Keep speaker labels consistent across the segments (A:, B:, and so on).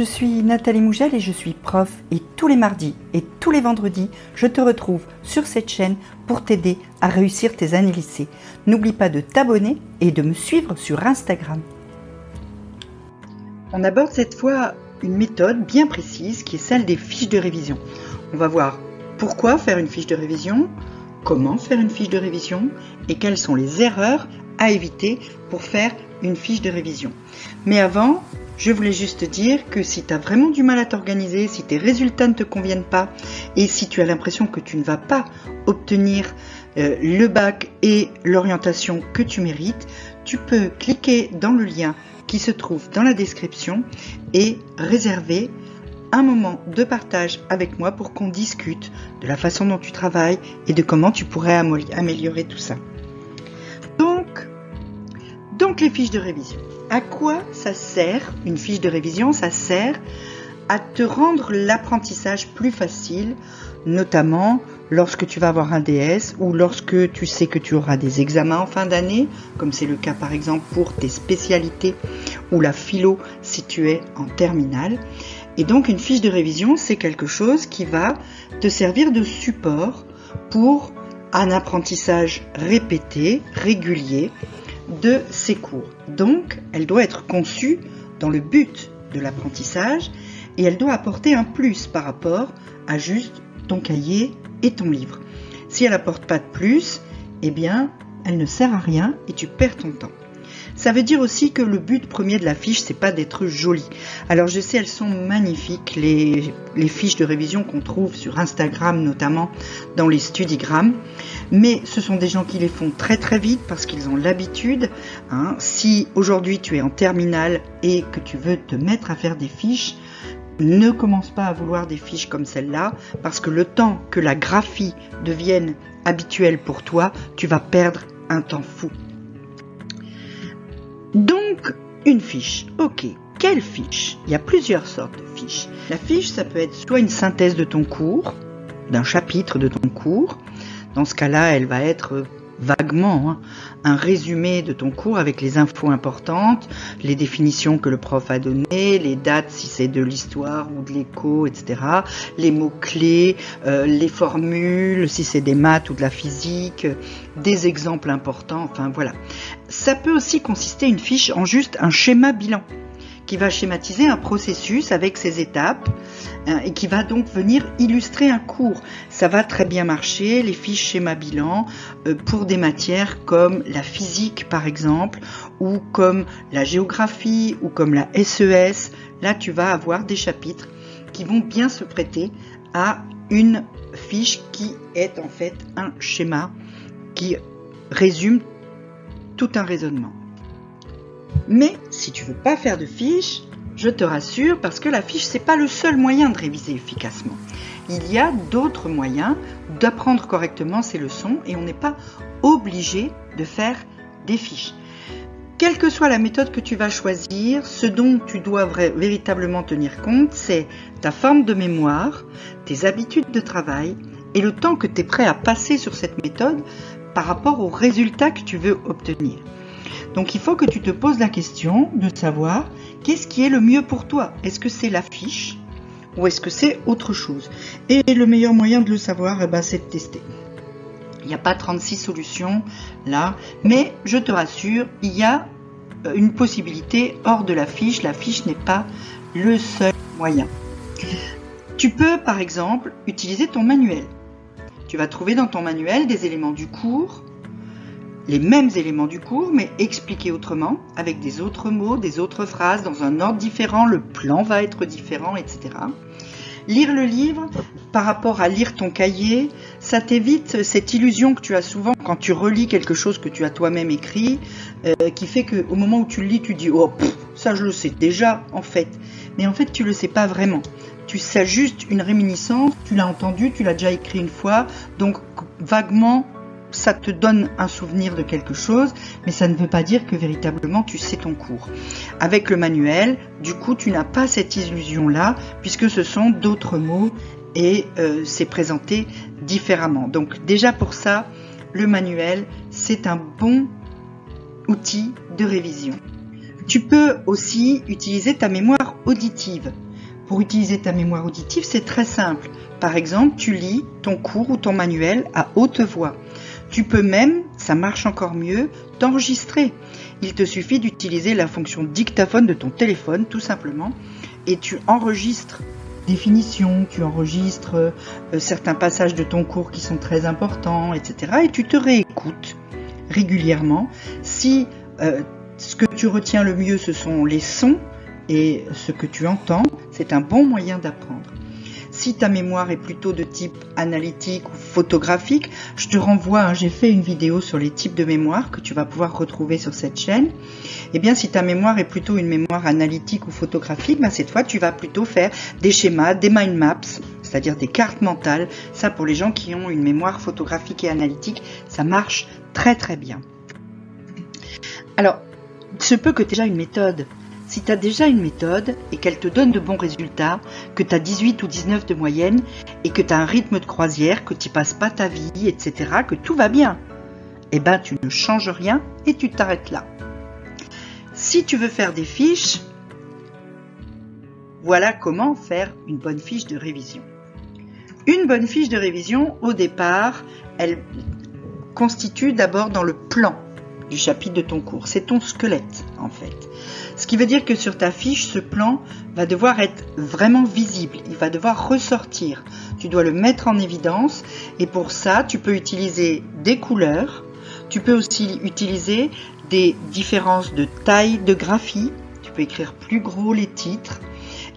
A: je suis Nathalie Mougel et je suis prof et tous les mardis et tous les vendredis, je te retrouve sur cette chaîne pour t'aider à réussir tes années lycée. N'oublie pas de t'abonner et de me suivre sur Instagram. On aborde cette fois une méthode bien précise qui est celle des fiches de révision. On va voir pourquoi faire une fiche de révision, comment faire une fiche de révision et quelles sont les erreurs à éviter pour faire une fiche de révision. Mais avant, je voulais juste dire que si tu as vraiment du mal à t'organiser, si tes résultats ne te conviennent pas et si tu as l'impression que tu ne vas pas obtenir euh, le bac et l'orientation que tu mérites, tu peux cliquer dans le lien qui se trouve dans la description et réserver un moment de partage avec moi pour qu'on discute de la façon dont tu travailles et de comment tu pourrais améliorer tout ça. Donc, donc les fiches de révision à quoi ça sert une fiche de révision Ça sert à te rendre l'apprentissage plus facile, notamment lorsque tu vas avoir un DS ou lorsque tu sais que tu auras des examens en fin d'année, comme c'est le cas par exemple pour tes spécialités ou la philo si tu es en terminale. Et donc une fiche de révision, c'est quelque chose qui va te servir de support pour un apprentissage répété, régulier, de ces cours. Donc, elle doit être conçue dans le but de l'apprentissage et elle doit apporter un plus par rapport à juste ton cahier et ton livre. Si elle n'apporte pas de plus, eh bien, elle ne sert à rien et tu perds ton temps. Ça veut dire aussi que le but premier de la fiche, c'est pas d'être jolie. Alors je sais, elles sont magnifiques, les, fiches de révision qu'on trouve sur Instagram, notamment dans les studigrammes. Mais ce sont des gens qui les font très très vite parce qu'ils ont l'habitude. Hein. Si aujourd'hui tu es en terminale et que tu veux te mettre à faire des fiches, ne commence pas à vouloir des fiches comme celle-là, parce que le temps que la graphie devienne habituelle pour toi, tu vas perdre un temps fou. Donc, une fiche. Ok, quelle fiche? Il y a plusieurs sortes de fiches. La fiche, ça peut être soit une synthèse de ton cours, d'un chapitre de ton cours. Dans ce cas-là, elle va être vaguement hein, un résumé de ton cours avec les infos importantes, les définitions que le prof a données, les dates si c'est de l'histoire ou de l'éco, etc., les mots-clés, euh, les formules si c'est des maths ou de la physique, des exemples importants, enfin voilà. Ça peut aussi consister une fiche en juste un schéma bilan qui va schématiser un processus avec ses étapes hein, et qui va donc venir illustrer un cours. Ça va très bien marcher, les fiches schéma bilan, euh, pour des matières comme la physique par exemple, ou comme la géographie, ou comme la SES. E Là, tu vas avoir des chapitres qui vont bien se prêter à une fiche qui est en fait un schéma qui résume tout un raisonnement. Mais si tu veux pas faire de fiche, je te rassure parce que la fiche c'est pas le seul moyen de réviser efficacement. Il y a d'autres moyens d'apprendre correctement ces leçons et on n'est pas obligé de faire des fiches. Quelle que soit la méthode que tu vas choisir, ce dont tu dois véritablement tenir compte, c'est ta forme de mémoire, tes habitudes de travail et le temps que tu es prêt à passer sur cette méthode par rapport aux résultats que tu veux obtenir. Donc il faut que tu te poses la question de savoir qu'est-ce qui est le mieux pour toi? Est-ce que c'est la fiche ou est-ce que c'est autre chose? Et le meilleur moyen de le savoir, eh ben, c'est de tester. Il n'y a pas 36 solutions là, mais je te rassure, il y a euh, une possibilité hors de la fiche. La fiche n'est pas le seul moyen. Tu peux par exemple utiliser ton manuel. Tu vas trouver dans ton manuel des éléments du cours, les mêmes éléments du cours, mais expliqués autrement, avec des autres mots, des autres phrases, dans un ordre différent, le plan va être différent, etc. Lire le livre par rapport à lire ton cahier, ça t'évite cette illusion que tu as souvent quand tu relis quelque chose que tu as toi-même écrit, euh, qui fait qu'au moment où tu le lis, tu dis oh ça je le sais déjà en fait, mais en fait tu le sais pas vraiment. Tu sais juste une réminiscence, tu l'as entendu, tu l'as déjà écrit une fois, donc vaguement ça te donne un souvenir de quelque chose, mais ça ne veut pas dire que véritablement tu sais ton cours. Avec le manuel, du coup, tu n'as pas cette illusion-là, puisque ce sont d'autres mots et euh, c'est présenté différemment. Donc déjà pour ça, le manuel, c'est un bon outil de révision. Tu peux aussi utiliser ta mémoire auditive. Pour utiliser ta mémoire auditive, c'est très simple. Par exemple, tu lis ton cours ou ton manuel à haute voix. Tu peux même, ça marche encore mieux, t'enregistrer. Il te suffit d'utiliser la fonction dictaphone de ton téléphone, tout simplement, et tu enregistres définitions, tu enregistres euh, certains passages de ton cours qui sont très importants, etc. Et tu te réécoutes régulièrement. Si euh, ce que tu retiens le mieux, ce sont les sons et ce que tu entends, c'est un bon moyen d'apprendre. Si ta mémoire est plutôt de type analytique ou photographique, je te renvoie, hein, j'ai fait une vidéo sur les types de mémoire que tu vas pouvoir retrouver sur cette chaîne. Eh bien, si ta mémoire est plutôt une mémoire analytique ou photographique, ben, cette fois, tu vas plutôt faire des schémas, des mind maps, c'est-à-dire des cartes mentales. Ça, pour les gens qui ont une mémoire photographique et analytique, ça marche très très bien. Alors, il se peut que tu aies déjà une méthode si tu as déjà une méthode et qu'elle te donne de bons résultats, que tu as 18 ou 19 de moyenne et que tu as un rythme de croisière, que tu passes pas ta vie, etc., que tout va bien, eh ben tu ne changes rien et tu t'arrêtes là. Si tu veux faire des fiches, voilà comment faire une bonne fiche de révision. Une bonne fiche de révision, au départ, elle constitue d'abord dans le plan du chapitre de ton cours. C'est ton squelette, en fait. Ce qui veut dire que sur ta fiche, ce plan va devoir être vraiment visible. Il va devoir ressortir. Tu dois le mettre en évidence. Et pour ça, tu peux utiliser des couleurs. Tu peux aussi utiliser des différences de taille de graphie. Tu peux écrire plus gros les titres.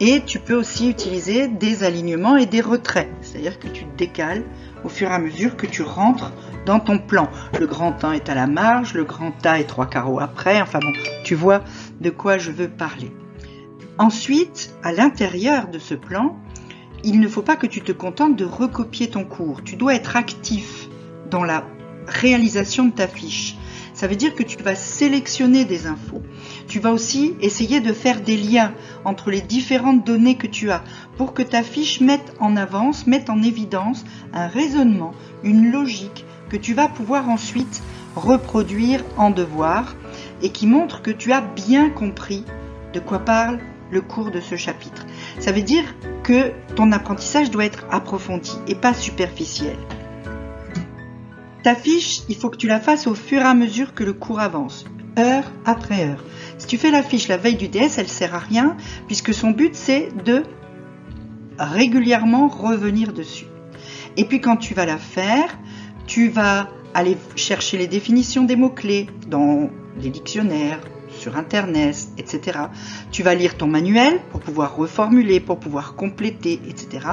A: Et tu peux aussi utiliser des alignements et des retraits. C'est-à-dire que tu décales au fur et à mesure que tu rentres dans ton plan. Le grand 1 est à la marge, le grand A est trois carreaux après. Enfin bon, tu vois de quoi je veux parler. Ensuite, à l'intérieur de ce plan, il ne faut pas que tu te contentes de recopier ton cours. Tu dois être actif dans la réalisation de ta fiche. Ça veut dire que tu vas sélectionner des infos. Tu vas aussi essayer de faire des liens entre les différentes données que tu as pour que ta fiche mette en avance, mette en évidence un raisonnement, une logique que tu vas pouvoir ensuite reproduire en devoir et qui montre que tu as bien compris de quoi parle le cours de ce chapitre. Ça veut dire que ton apprentissage doit être approfondi et pas superficiel. Ta fiche, il faut que tu la fasses au fur et à mesure que le cours avance, heure après heure. Si tu fais la fiche la veille du DS, elle sert à rien puisque son but c'est de régulièrement revenir dessus. Et puis quand tu vas la faire, tu vas aller chercher les définitions des mots-clés dans les dictionnaires, sur Internet, etc. Tu vas lire ton manuel pour pouvoir reformuler, pour pouvoir compléter, etc.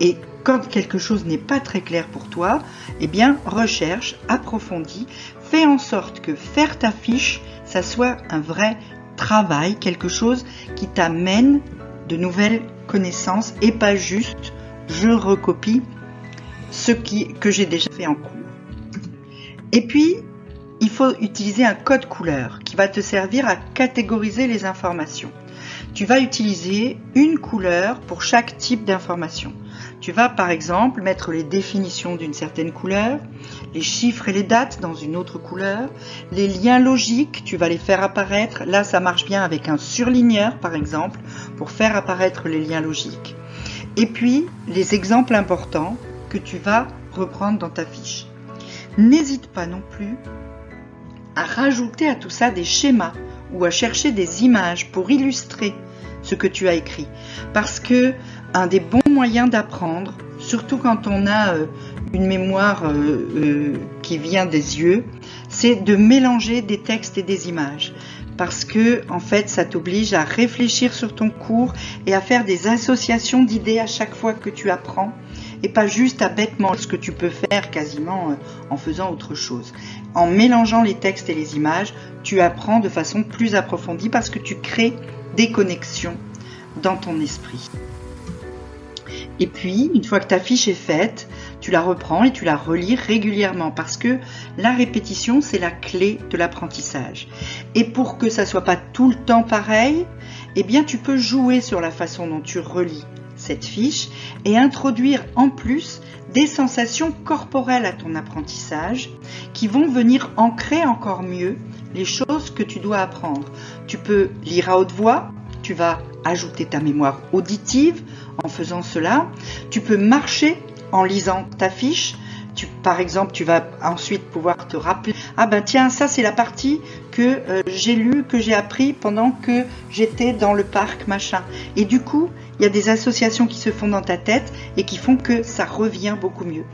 A: Et quand quelque chose n'est pas très clair pour toi, eh bien, recherche, approfondis, fais en sorte que faire ta fiche, ça soit un vrai travail, quelque chose qui t'amène de nouvelles connaissances et pas juste je recopie ce que j'ai déjà fait en cours. Et puis, il faut utiliser un code couleur qui va te servir à catégoriser les informations. Tu vas utiliser une couleur pour chaque type d'information. Tu vas par exemple mettre les définitions d'une certaine couleur, les chiffres et les dates dans une autre couleur, les liens logiques, tu vas les faire apparaître. Là, ça marche bien avec un surligneur par exemple pour faire apparaître les liens logiques. Et puis, les exemples importants tu vas reprendre dans ta fiche. N'hésite pas non plus à rajouter à tout ça des schémas ou à chercher des images pour illustrer ce que tu as écrit. Parce que un des bons moyens d'apprendre, surtout quand on a euh, une mémoire euh, euh, qui vient des yeux, c'est de mélanger des textes et des images. Parce que, en fait, ça t'oblige à réfléchir sur ton cours et à faire des associations d'idées à chaque fois que tu apprends et pas juste à bêtement ce que tu peux faire quasiment euh, en faisant autre chose. En mélangeant les textes et les images, tu apprends de façon plus approfondie parce que tu crées des connexions dans ton esprit. Et puis, une fois que ta fiche est faite, tu la reprends et tu la relis régulièrement parce que la répétition, c'est la clé de l'apprentissage. Et pour que ça soit pas tout le temps pareil, eh bien, tu peux jouer sur la façon dont tu relis fiche et introduire en plus des sensations corporelles à ton apprentissage qui vont venir ancrer encore mieux les choses que tu dois apprendre. Tu peux lire à haute voix, tu vas ajouter ta mémoire auditive en faisant cela. Tu peux marcher en lisant ta fiche. Tu, par exemple, tu vas ensuite pouvoir te rappeler, ah ben tiens, ça c'est la partie que euh, j'ai lu, que j'ai appris pendant que j'étais dans le parc, machin. Et du coup, il y a des associations qui se font dans ta tête et qui font que ça revient beaucoup mieux.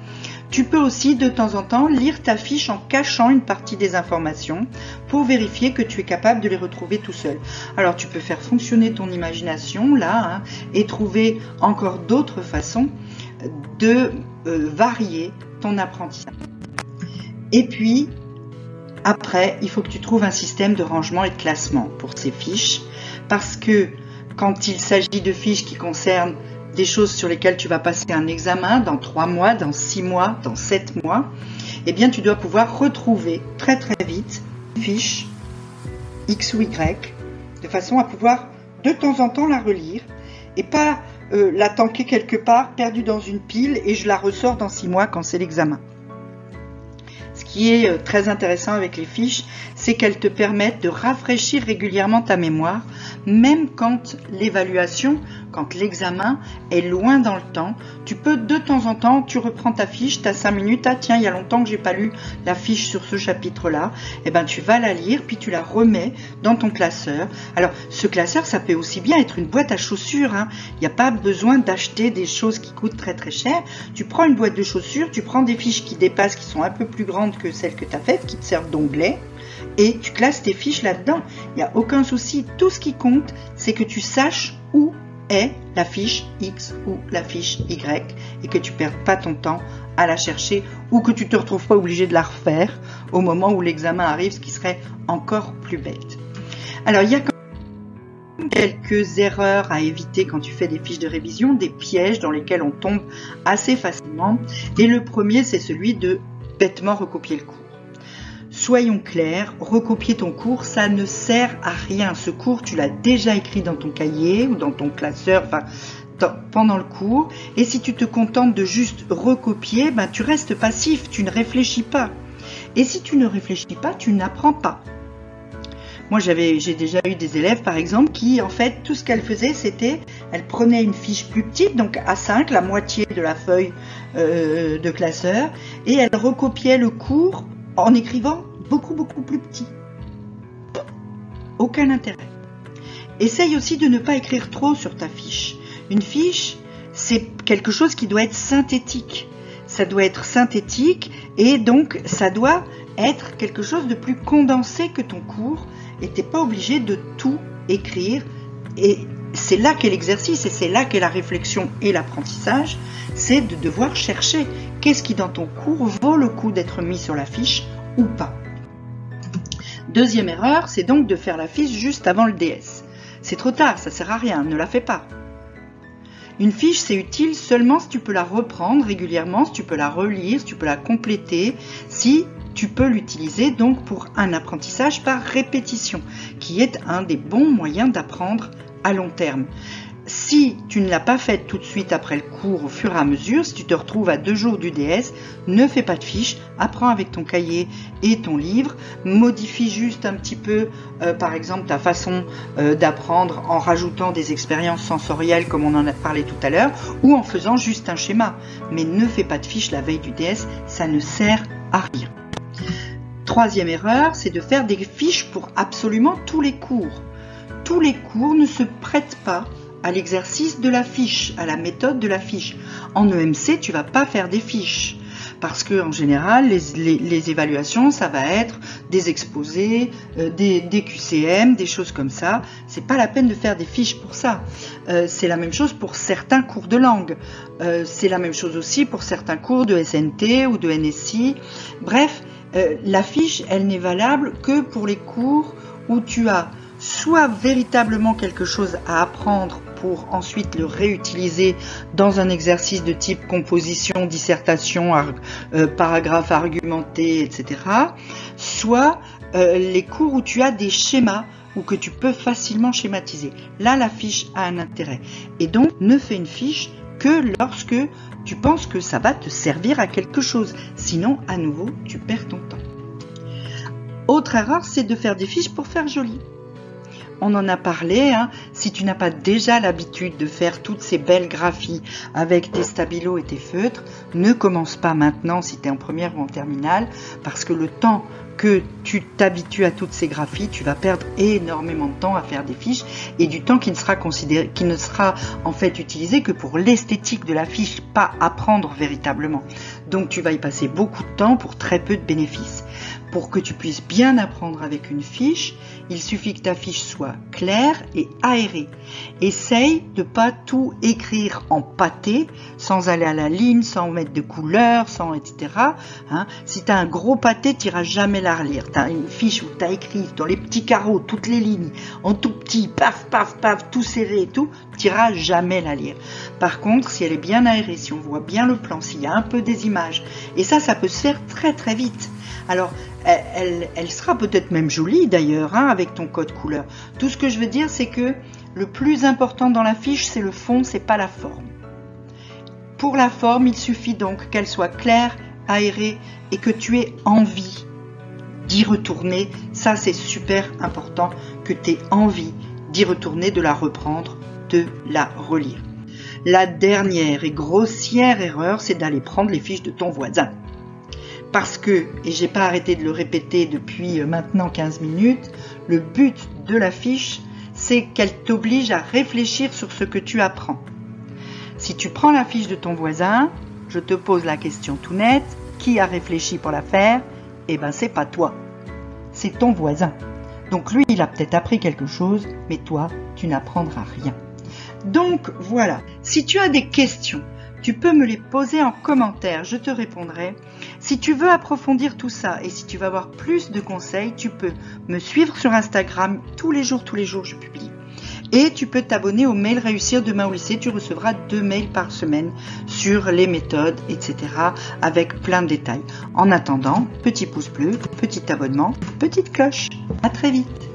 A: Tu peux aussi de temps en temps lire ta fiche en cachant une partie des informations pour vérifier que tu es capable de les retrouver tout seul. Alors tu peux faire fonctionner ton imagination là hein, et trouver encore d'autres façons de euh, varier ton apprentissage. Et puis, après, il faut que tu trouves un système de rangement et de classement pour ces fiches parce que quand il s'agit de fiches qui concernent des choses sur lesquelles tu vas passer un examen dans trois mois, dans six mois, dans sept mois, eh bien tu dois pouvoir retrouver très très vite une fiche X ou Y de façon à pouvoir de temps en temps la relire et pas euh, la tanker quelque part, perdue dans une pile et je la ressors dans six mois quand c'est l'examen. Ce qui est euh, très intéressant avec les fiches, c'est qu'elles te permettent de rafraîchir régulièrement ta mémoire, même quand l'évaluation quand l'examen est loin dans le temps, tu peux de temps en temps, tu reprends ta fiche, tu as 5 minutes, ah tiens, il y a longtemps que j'ai pas lu la fiche sur ce chapitre-là, et eh ben tu vas la lire, puis tu la remets dans ton classeur. Alors, ce classeur, ça peut aussi bien être une boîte à chaussures, hein. il n'y a pas besoin d'acheter des choses qui coûtent très très cher. Tu prends une boîte de chaussures, tu prends des fiches qui dépassent, qui sont un peu plus grandes que celles que tu as faites, qui te servent d'onglet, et tu classes tes fiches là-dedans. Il n'y a aucun souci. Tout ce qui compte, c'est que tu saches où est la fiche X ou la fiche Y et que tu perds pas ton temps à la chercher ou que tu te retrouves pas obligé de la refaire au moment où l'examen arrive, ce qui serait encore plus bête. Alors il y a quelques erreurs à éviter quand tu fais des fiches de révision, des pièges dans lesquels on tombe assez facilement. Et le premier, c'est celui de bêtement recopier le cours. Soyons clairs, recopier ton cours, ça ne sert à rien. Ce cours, tu l'as déjà écrit dans ton cahier ou dans ton classeur, enfin, pendant le cours. Et si tu te contentes de juste recopier, ben, tu restes passif, tu ne réfléchis pas. Et si tu ne réfléchis pas, tu n'apprends pas. Moi, j'avais, j'ai déjà eu des élèves, par exemple, qui, en fait, tout ce qu'elles faisaient, c'était, elles prenaient une fiche plus petite, donc A5, la moitié de la feuille euh, de classeur, et elles recopiaient le cours en écrivant beaucoup beaucoup plus petit. Aucun intérêt. Essaye aussi de ne pas écrire trop sur ta fiche. Une fiche, c'est quelque chose qui doit être synthétique. Ça doit être synthétique et donc ça doit être quelque chose de plus condensé que ton cours et t'es pas obligé de tout écrire et c'est là qu'est l'exercice et c'est là qu'est la réflexion et l'apprentissage, c'est de devoir chercher qu'est-ce qui dans ton cours vaut le coup d'être mis sur la fiche ou pas. Deuxième erreur, c'est donc de faire la fiche juste avant le DS. C'est trop tard, ça sert à rien, ne la fais pas. Une fiche, c'est utile seulement si tu peux la reprendre régulièrement, si tu peux la relire, si tu peux la compléter, si tu peux l'utiliser donc pour un apprentissage par répétition, qui est un des bons moyens d'apprendre à long terme. Si tu ne l'as pas faite tout de suite après le cours au fur et à mesure, si tu te retrouves à deux jours du DS, ne fais pas de fiche, apprends avec ton cahier et ton livre, modifie juste un petit peu, euh, par exemple, ta façon euh, d'apprendre en rajoutant des expériences sensorielles comme on en a parlé tout à l'heure, ou en faisant juste un schéma. Mais ne fais pas de fiche la veille du DS, ça ne sert à rien. Troisième erreur, c'est de faire des fiches pour absolument tous les cours. Tous les cours ne se prêtent pas à l'exercice de la fiche, à la méthode de la fiche. En EMC, tu vas pas faire des fiches parce que en général, les, évaluations, ça va être des exposés, euh, des, QCM, des choses comme ça. C'est pas la peine de faire des fiches pour ça. Euh, c'est la même chose pour certains cours de langue. Euh, c'est la même chose aussi pour certains cours de SNT ou de NSI. Bref, la fiche, elle n'est valable que pour les cours où tu as soit véritablement quelque chose à apprendre pour ensuite le réutiliser dans un exercice de type composition, dissertation, euh, paragraphe argumenté, etc. Soit euh, les cours où tu as des schémas ou que tu peux facilement schématiser. Là, la fiche a un intérêt. Et donc, ne fais une fiche que lorsque tu penses que ça va te servir à quelque chose. Sinon, à nouveau, tu perds ton temps. Autre erreur, c'est de faire des fiches pour faire joli on en a parlé. Hein. Si tu n'as pas déjà l'habitude de faire toutes ces belles graphies avec tes stabilos et tes feutres, ne commence pas maintenant si tu es en première ou en terminale, parce que le temps que tu t'habitues à toutes ces graphies, tu vas perdre énormément de temps à faire des fiches et du temps qui ne sera considéré, qui ne sera en fait utilisé que pour l'esthétique de la fiche, pas apprendre véritablement. Donc tu vas y passer beaucoup de temps pour très peu de bénéfices. Pour que tu puisses bien apprendre avec une fiche, il suffit que ta fiche soit claire et aérée. Essaye de pas tout écrire en pâté, sans aller à la ligne, sans mettre de couleur, sans etc. Hein. Si tu as un gros pâté, tu n'iras jamais la relire. Tu as une fiche où tu as écrit dans les petits carreaux toutes les lignes, en tout petit, paf, paf, paf, tout serré et tout, tu n'iras jamais la lire. Par contre, si elle est bien aérée, si on voit bien le plan, s'il y a un peu des images, et ça, ça peut se faire très très vite. Alors, elle, sera peut-être même jolie d'ailleurs, hein, avec ton code couleur. Tout ce que je veux dire, c'est que le plus important dans la fiche, c'est le fond, c'est pas la forme. Pour la forme, il suffit donc qu'elle soit claire, aérée et que tu aies envie d'y retourner. Ça, c'est super important que tu aies envie d'y retourner, de la reprendre, de la relire. La dernière et grossière erreur, c'est d'aller prendre les fiches de ton voisin parce que, et j'ai pas arrêté de le répéter depuis euh, maintenant 15 minutes, le but de la fiche, c'est qu'elle t'oblige à réfléchir sur ce que tu apprends. Si tu prends la fiche de ton voisin, je te pose la question tout nette, qui a réfléchi pour la faire? Eh ben c'est pas toi, c'est ton voisin. Donc lui, il a peut-être appris quelque chose, mais toi, tu n'apprendras rien. Donc voilà, si tu as des questions, tu peux me les poser en commentaire, je te répondrai. Si tu veux approfondir tout ça et si tu veux avoir plus de conseils, tu peux me suivre sur Instagram. Tous les jours, tous les jours, je publie. Et tu peux t'abonner au mail Réussir demain au lycée. Tu recevras deux mails par semaine sur les méthodes, etc. avec plein de détails. En attendant, petit pouce bleu, petit abonnement, petite cloche. À très vite.